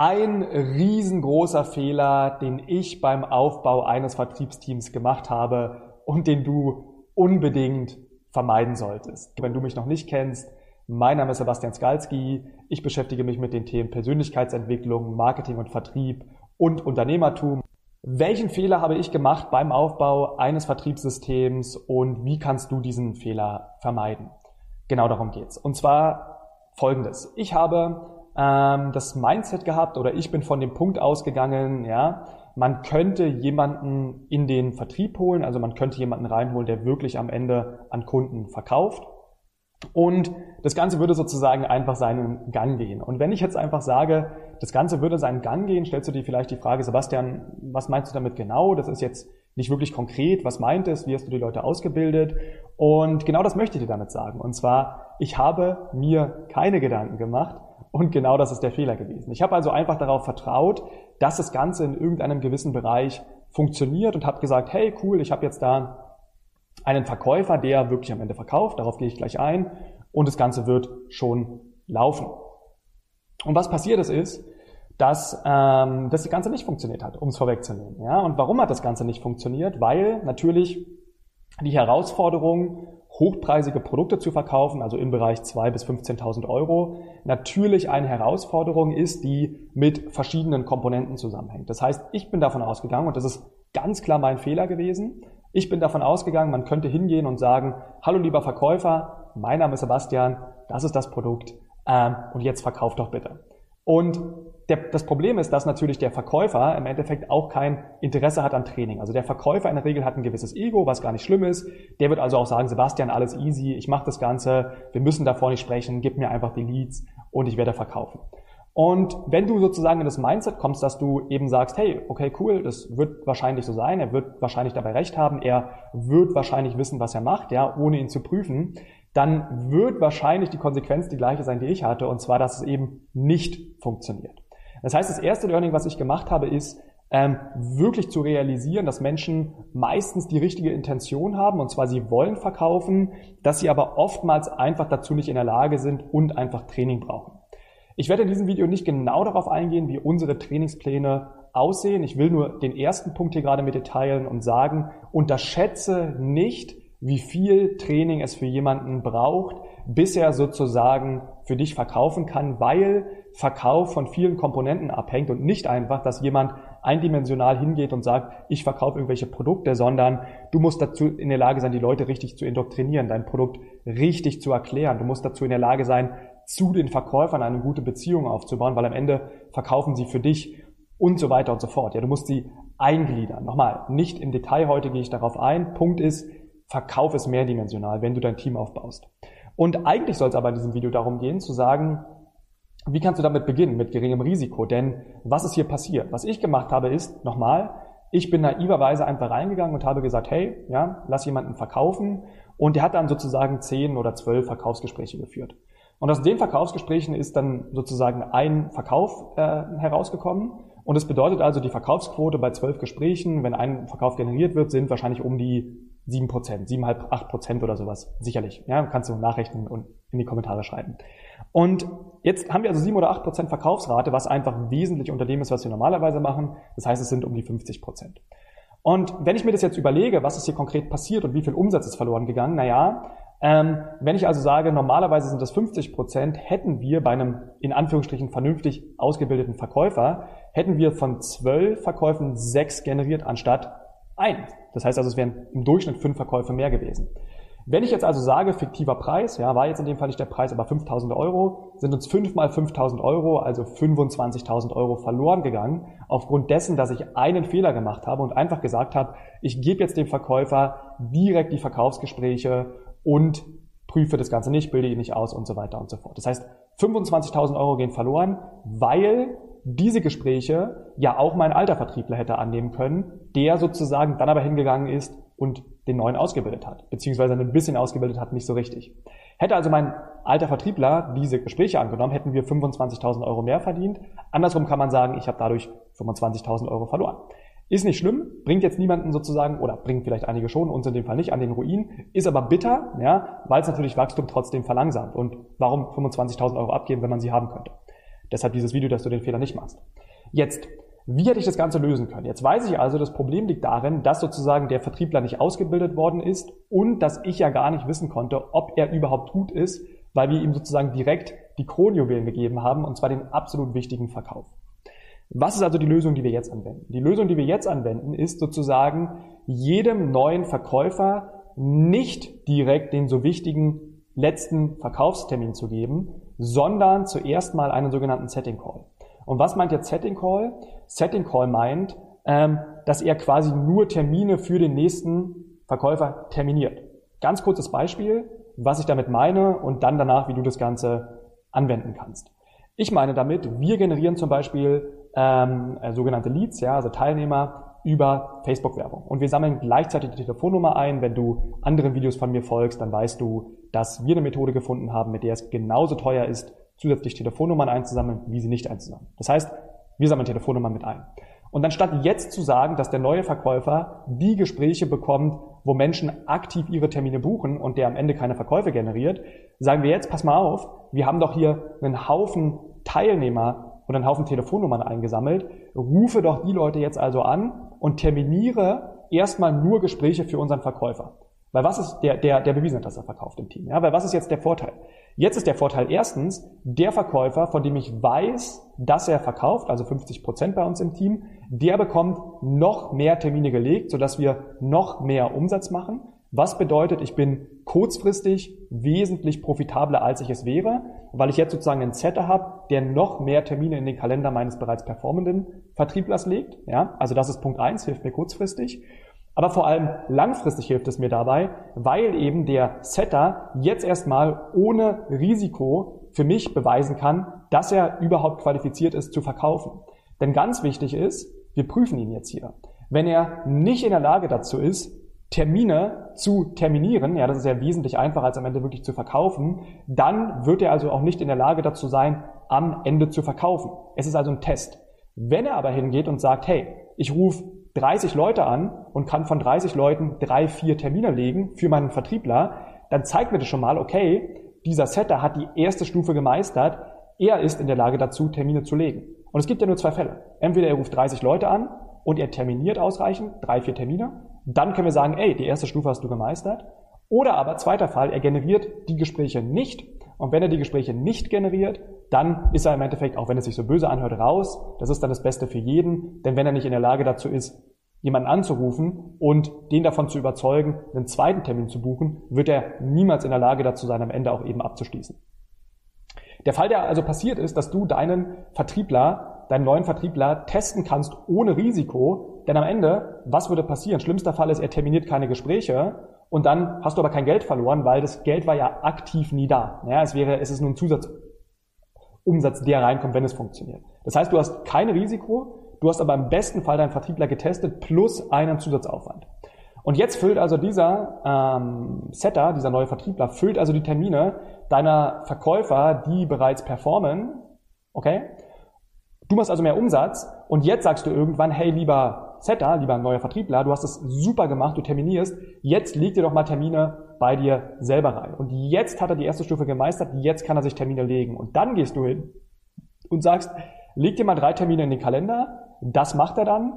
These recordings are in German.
ein riesengroßer Fehler, den ich beim Aufbau eines Vertriebsteams gemacht habe und den du unbedingt vermeiden solltest. Wenn du mich noch nicht kennst, mein Name ist Sebastian Skalski. Ich beschäftige mich mit den Themen Persönlichkeitsentwicklung, Marketing und Vertrieb und Unternehmertum. Welchen Fehler habe ich gemacht beim Aufbau eines Vertriebssystems und wie kannst du diesen Fehler vermeiden? Genau darum geht's. Und zwar folgendes. Ich habe ähm, das Mindset gehabt oder ich bin von dem Punkt ausgegangen, ja, man könnte jemanden in den Vertrieb holen, also man könnte jemanden reinholen, der wirklich am Ende an Kunden verkauft. Und das Ganze würde sozusagen einfach seinen Gang gehen. Und wenn ich jetzt einfach sage, das Ganze würde seinen Gang gehen, stellst du dir vielleicht die Frage, Sebastian, was meinst du damit genau? Das ist jetzt nicht wirklich konkret. Was meint es? Wie hast du die Leute ausgebildet? Und genau das möchte ich dir damit sagen. Und zwar, ich habe mir keine Gedanken gemacht, und genau das ist der Fehler gewesen. Ich habe also einfach darauf vertraut, dass das Ganze in irgendeinem gewissen Bereich funktioniert und habe gesagt, hey cool, ich habe jetzt da einen Verkäufer, der wirklich am Ende verkauft, darauf gehe ich gleich ein und das Ganze wird schon laufen. Und was passiert ist, ist, dass ähm, das Ganze nicht funktioniert hat, um es vorwegzunehmen. Ja? Und warum hat das Ganze nicht funktioniert? Weil natürlich die Herausforderung hochpreisige Produkte zu verkaufen, also im Bereich 2.000 bis 15.000 Euro, natürlich eine Herausforderung ist, die mit verschiedenen Komponenten zusammenhängt. Das heißt, ich bin davon ausgegangen, und das ist ganz klar mein Fehler gewesen, ich bin davon ausgegangen, man könnte hingehen und sagen, hallo lieber Verkäufer, mein Name ist Sebastian, das ist das Produkt ähm, und jetzt verkauf doch bitte. Und der, das Problem ist, dass natürlich der Verkäufer im Endeffekt auch kein Interesse hat an Training. Also der Verkäufer in der Regel hat ein gewisses Ego, was gar nicht schlimm ist. Der wird also auch sagen, Sebastian, alles easy, ich mache das Ganze, wir müssen davor nicht sprechen, gib mir einfach die Leads und ich werde verkaufen. Und wenn du sozusagen in das Mindset kommst, dass du eben sagst, hey, okay, cool, das wird wahrscheinlich so sein, er wird wahrscheinlich dabei recht haben, er wird wahrscheinlich wissen, was er macht, ja, ohne ihn zu prüfen, dann wird wahrscheinlich die Konsequenz die gleiche sein, die ich hatte, und zwar, dass es eben nicht funktioniert. Das heißt, das erste Learning, was ich gemacht habe, ist, ähm, wirklich zu realisieren, dass Menschen meistens die richtige Intention haben, und zwar sie wollen verkaufen, dass sie aber oftmals einfach dazu nicht in der Lage sind und einfach Training brauchen. Ich werde in diesem Video nicht genau darauf eingehen, wie unsere Trainingspläne aussehen. Ich will nur den ersten Punkt hier gerade mit dir und sagen, unterschätze nicht, wie viel Training es für jemanden braucht, bis er sozusagen für dich verkaufen kann, weil Verkauf von vielen Komponenten abhängt und nicht einfach, dass jemand eindimensional hingeht und sagt, ich verkaufe irgendwelche Produkte, sondern du musst dazu in der Lage sein, die Leute richtig zu indoktrinieren, dein Produkt richtig zu erklären. Du musst dazu in der Lage sein, zu den Verkäufern eine gute Beziehung aufzubauen, weil am Ende verkaufen sie für dich und so weiter und so fort. Ja, du musst sie eingliedern. Nochmal, nicht im Detail heute gehe ich darauf ein. Punkt ist, Verkauf ist mehrdimensional, wenn du dein Team aufbaust. Und eigentlich soll es aber in diesem Video darum gehen, zu sagen, wie kannst du damit beginnen, mit geringem Risiko? Denn was ist hier passiert? Was ich gemacht habe, ist, nochmal, ich bin naiverweise einfach reingegangen und habe gesagt, hey, ja, lass jemanden verkaufen. Und der hat dann sozusagen zehn oder zwölf Verkaufsgespräche geführt. Und aus den Verkaufsgesprächen ist dann sozusagen ein Verkauf äh, herausgekommen. Und es bedeutet also, die Verkaufsquote bei zwölf Gesprächen, wenn ein Verkauf generiert wird, sind wahrscheinlich um die 7 Prozent, 7,5, 8 Prozent oder sowas. Sicherlich. Ja, kannst du nachrechnen und in die Kommentare schreiben. Und jetzt haben wir also 7 oder 8 Prozent Verkaufsrate, was einfach wesentlich unter dem ist, was wir normalerweise machen. Das heißt, es sind um die 50 Prozent. Und wenn ich mir das jetzt überlege, was ist hier konkret passiert und wie viel Umsatz ist verloren gegangen, naja, ähm, wenn ich also sage, normalerweise sind das 50 Prozent, hätten wir bei einem in Anführungsstrichen vernünftig ausgebildeten Verkäufer, hätten wir von zwölf Verkäufen sechs generiert anstatt ein. Das heißt also, es wären im Durchschnitt fünf Verkäufe mehr gewesen. Wenn ich jetzt also sage, fiktiver Preis, ja, war jetzt in dem Fall nicht der Preis, aber 5000 Euro, sind uns fünf mal 5000 Euro, also 25.000 Euro verloren gegangen, aufgrund dessen, dass ich einen Fehler gemacht habe und einfach gesagt habe, ich gebe jetzt dem Verkäufer direkt die Verkaufsgespräche und prüfe das Ganze nicht, bilde ihn nicht aus und so weiter und so fort. Das heißt, 25.000 Euro gehen verloren, weil diese Gespräche ja auch mein alter Vertriebler hätte annehmen können, der sozusagen dann aber hingegangen ist und den neuen ausgebildet hat, beziehungsweise ein bisschen ausgebildet hat, nicht so richtig. Hätte also mein alter Vertriebler diese Gespräche angenommen, hätten wir 25.000 Euro mehr verdient. Andersrum kann man sagen, ich habe dadurch 25.000 Euro verloren. Ist nicht schlimm, bringt jetzt niemanden sozusagen, oder bringt vielleicht einige schon, uns in dem Fall nicht, an den Ruin, ist aber bitter, ja, weil es natürlich Wachstum trotzdem verlangsamt. Und warum 25.000 Euro abgeben, wenn man sie haben könnte? Deshalb dieses Video, dass du den Fehler nicht machst. Jetzt, wie hätte ich das Ganze lösen können? Jetzt weiß ich also, das Problem liegt darin, dass sozusagen der Vertriebler nicht ausgebildet worden ist und dass ich ja gar nicht wissen konnte, ob er überhaupt gut ist, weil wir ihm sozusagen direkt die Kronjuwelen gegeben haben, und zwar den absolut wichtigen Verkauf. Was ist also die Lösung, die wir jetzt anwenden? Die Lösung, die wir jetzt anwenden, ist sozusagen jedem neuen Verkäufer nicht direkt den so wichtigen letzten Verkaufstermin zu geben, sondern zuerst mal einen sogenannten Setting Call. Und was meint jetzt Setting Call? Setting Call meint, ähm, dass er quasi nur Termine für den nächsten Verkäufer terminiert. Ganz kurzes Beispiel, was ich damit meine und dann danach, wie du das Ganze anwenden kannst. Ich meine damit, wir generieren zum Beispiel ähm, äh, sogenannte Leads, ja, also Teilnehmer über Facebook-Werbung. Und wir sammeln gleichzeitig die Telefonnummer ein. Wenn du anderen Videos von mir folgst, dann weißt du, dass wir eine Methode gefunden haben, mit der es genauso teuer ist, zusätzlich Telefonnummern einzusammeln, wie sie nicht einzusammeln. Das heißt, wir sammeln Telefonnummern mit ein. Und dann statt jetzt zu sagen, dass der neue Verkäufer die Gespräche bekommt, wo Menschen aktiv ihre Termine buchen und der am Ende keine Verkäufe generiert, sagen wir jetzt, pass mal auf, wir haben doch hier einen Haufen Teilnehmer und einen Haufen Telefonnummern eingesammelt. Rufe doch die Leute jetzt also an und terminiere erstmal nur Gespräche für unseren Verkäufer. Weil was ist der, der, der bewiesen hat, dass er verkauft im Team? Ja, weil was ist jetzt der Vorteil? Jetzt ist der Vorteil erstens, der Verkäufer, von dem ich weiß, dass er verkauft, also 50 Prozent bei uns im Team, der bekommt noch mehr Termine gelegt, sodass wir noch mehr Umsatz machen. Was bedeutet, ich bin kurzfristig wesentlich profitabler, als ich es wäre, weil ich jetzt sozusagen einen Setter habe, der noch mehr Termine in den Kalender meines bereits performenden Vertrieblers legt. Ja, also das ist Punkt eins, hilft mir kurzfristig. Aber vor allem langfristig hilft es mir dabei, weil eben der Setter jetzt erstmal ohne Risiko für mich beweisen kann, dass er überhaupt qualifiziert ist zu verkaufen. Denn ganz wichtig ist, wir prüfen ihn jetzt hier. Wenn er nicht in der Lage dazu ist, Termine zu terminieren, ja, das ist ja wesentlich einfacher als am Ende wirklich zu verkaufen, dann wird er also auch nicht in der Lage dazu sein, am Ende zu verkaufen. Es ist also ein Test. Wenn er aber hingeht und sagt, hey, ich rufe 30 Leute an und kann von 30 Leuten drei, vier Termine legen für meinen Vertriebler, dann zeigt mir das schon mal, okay, dieser Setter hat die erste Stufe gemeistert, er ist in der Lage dazu, Termine zu legen. Und es gibt ja nur zwei Fälle. Entweder er ruft 30 Leute an und er terminiert ausreichend, drei, vier Termine, dann können wir sagen, ey, die erste Stufe hast du gemeistert. Oder aber zweiter Fall, er generiert die Gespräche nicht. Und wenn er die Gespräche nicht generiert, dann ist er im Endeffekt, auch wenn es sich so böse anhört, raus. Das ist dann das Beste für jeden. Denn wenn er nicht in der Lage dazu ist, jemanden anzurufen und den davon zu überzeugen, einen zweiten Termin zu buchen, wird er niemals in der Lage dazu sein, am Ende auch eben abzuschließen. Der Fall, der also passiert ist, dass du deinen Vertriebler, deinen neuen Vertriebler testen kannst ohne Risiko, denn am Ende, was würde passieren? Schlimmster Fall ist, er terminiert keine Gespräche und dann hast du aber kein Geld verloren, weil das Geld war ja aktiv nie da. Ja, es wäre, es ist nur ein Zusatzumsatz, der reinkommt, wenn es funktioniert. Das heißt, du hast kein Risiko, du hast aber im besten Fall deinen Vertriebler getestet plus einen Zusatzaufwand. Und jetzt füllt also dieser ähm, Setter, dieser neue Vertriebler, füllt also die Termine deiner Verkäufer, die bereits performen, okay? Du machst also mehr Umsatz und jetzt sagst du irgendwann, hey, lieber Setter, lieber neuer Vertriebler, du hast es super gemacht, du terminierst, jetzt leg dir doch mal Termine bei dir selber rein. Und jetzt hat er die erste Stufe gemeistert, jetzt kann er sich Termine legen. Und dann gehst du hin und sagst, leg dir mal drei Termine in den Kalender, das macht er dann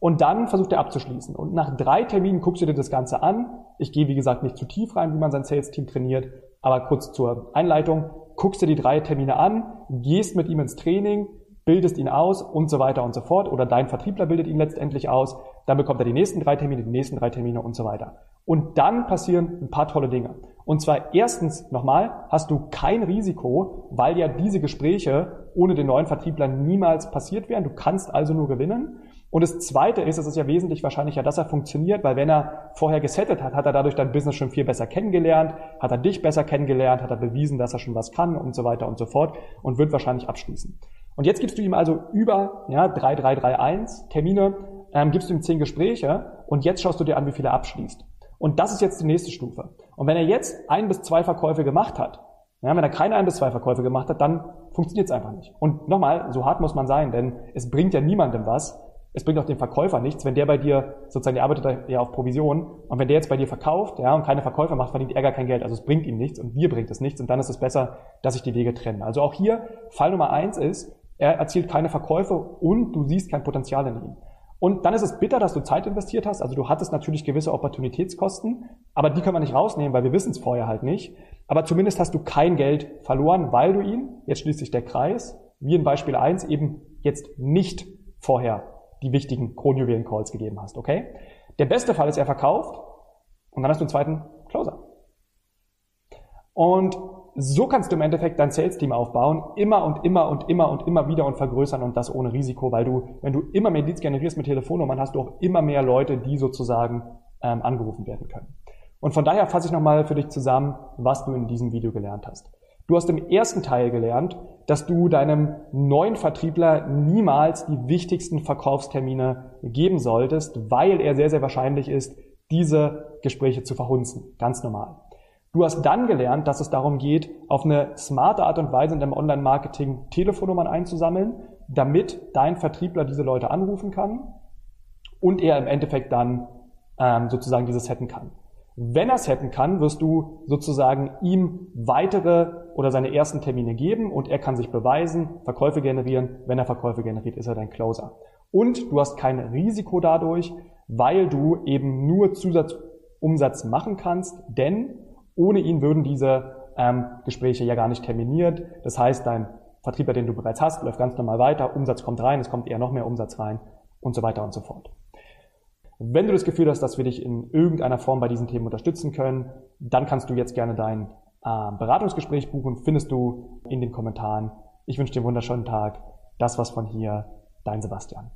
und dann versucht er abzuschließen. Und nach drei Terminen guckst du dir das Ganze an. Ich gehe, wie gesagt, nicht zu tief rein, wie man sein Sales-Team trainiert, aber kurz zur Einleitung. Guckst dir die drei Termine an, gehst mit ihm ins Training, bildest ihn aus und so weiter und so fort. Oder dein Vertriebler bildet ihn letztendlich aus. Dann bekommt er die nächsten drei Termine, die nächsten drei Termine und so weiter. Und dann passieren ein paar tolle Dinge. Und zwar erstens nochmal hast du kein Risiko, weil ja diese Gespräche ohne den neuen Vertriebler niemals passiert wären. Du kannst also nur gewinnen. Und das Zweite ist, es ist ja wesentlich wahrscheinlicher, dass er funktioniert, weil wenn er vorher gesettet hat, hat er dadurch dein Business schon viel besser kennengelernt, hat er dich besser kennengelernt, hat er bewiesen, dass er schon was kann und so weiter und so fort und wird wahrscheinlich abschließen. Und jetzt gibst du ihm also über ja, 3331 Termine, ähm, gibst du ihm 10 Gespräche und jetzt schaust du dir an, wie viele er abschließt. Und das ist jetzt die nächste Stufe. Und wenn er jetzt ein bis zwei Verkäufe gemacht hat, ja, wenn er keine ein bis zwei Verkäufe gemacht hat, dann funktioniert es einfach nicht. Und nochmal, so hart muss man sein, denn es bringt ja niemandem was, es bringt auch dem Verkäufer nichts, wenn der bei dir, sozusagen, der arbeitet ja auf Provision, und wenn der jetzt bei dir verkauft, ja, und keine Verkäufer macht, verdient er gar kein Geld. Also es bringt ihm nichts und mir bringt es nichts und dann ist es besser, dass sich die Wege trennen. Also auch hier, Fall Nummer eins ist, Er erzielt keine Verkäufe und du siehst kein Potenzial in ihm. Und dann ist es bitter, dass du Zeit investiert hast. Also du hattest natürlich gewisse Opportunitätskosten, aber die können wir nicht rausnehmen, weil wir wissen es vorher halt nicht. Aber zumindest hast du kein Geld verloren, weil du ihn, jetzt schließt sich der Kreis, wie in Beispiel 1, eben jetzt nicht vorher die wichtigen Kronjuwelen-Calls gegeben hast, okay? Der beste Fall ist, er verkauft und dann hast du einen zweiten Closer. Und so kannst du im Endeffekt dein Sales-Team aufbauen, immer und immer und immer und immer wieder und vergrößern und das ohne Risiko, weil du, wenn du immer mehr Leads generierst mit Telefonnummern, hast du auch immer mehr Leute, die sozusagen ähm, angerufen werden können. Und von daher fasse ich nochmal für dich zusammen, was du in diesem Video gelernt hast. Du hast im ersten Teil gelernt, dass du deinem neuen Vertriebler niemals die wichtigsten Verkaufstermine geben solltest, weil er sehr, sehr wahrscheinlich ist, diese Gespräche zu verhunzen. Ganz normal. Du hast dann gelernt, dass es darum geht, auf eine smarte Art und Weise in deinem Online-Marketing Telefonnummern einzusammeln, damit dein Vertriebler diese Leute anrufen kann und er im Endeffekt dann ähm, sozusagen dieses setten kann. Wenn er es setten kann, wirst du sozusagen ihm weitere oder seine ersten Termine geben und er kann sich beweisen, Verkäufe generieren. Wenn er Verkäufe generiert, ist er dein Closer. Und du hast kein Risiko dadurch, weil du eben nur Zusatzumsatz machen kannst, denn ohne ihn würden diese ähm, Gespräche ja gar nicht terminiert. Das heißt, dein Vertriebler, den du bereits hast, läuft ganz normal weiter, Umsatz kommt rein, es kommt eher noch mehr Umsatz rein und so weiter und so fort. Wenn du das Gefühl hast, dass wir dich in irgendeiner Form bei diesen Themen unterstützen können, dann kannst du jetzt gerne dein äh, Beratungsgespräch buchen, findest du in den Kommentaren. Ich wünsche dir einen wunderschönen Tag. Das war's von hier, dein Sebastian.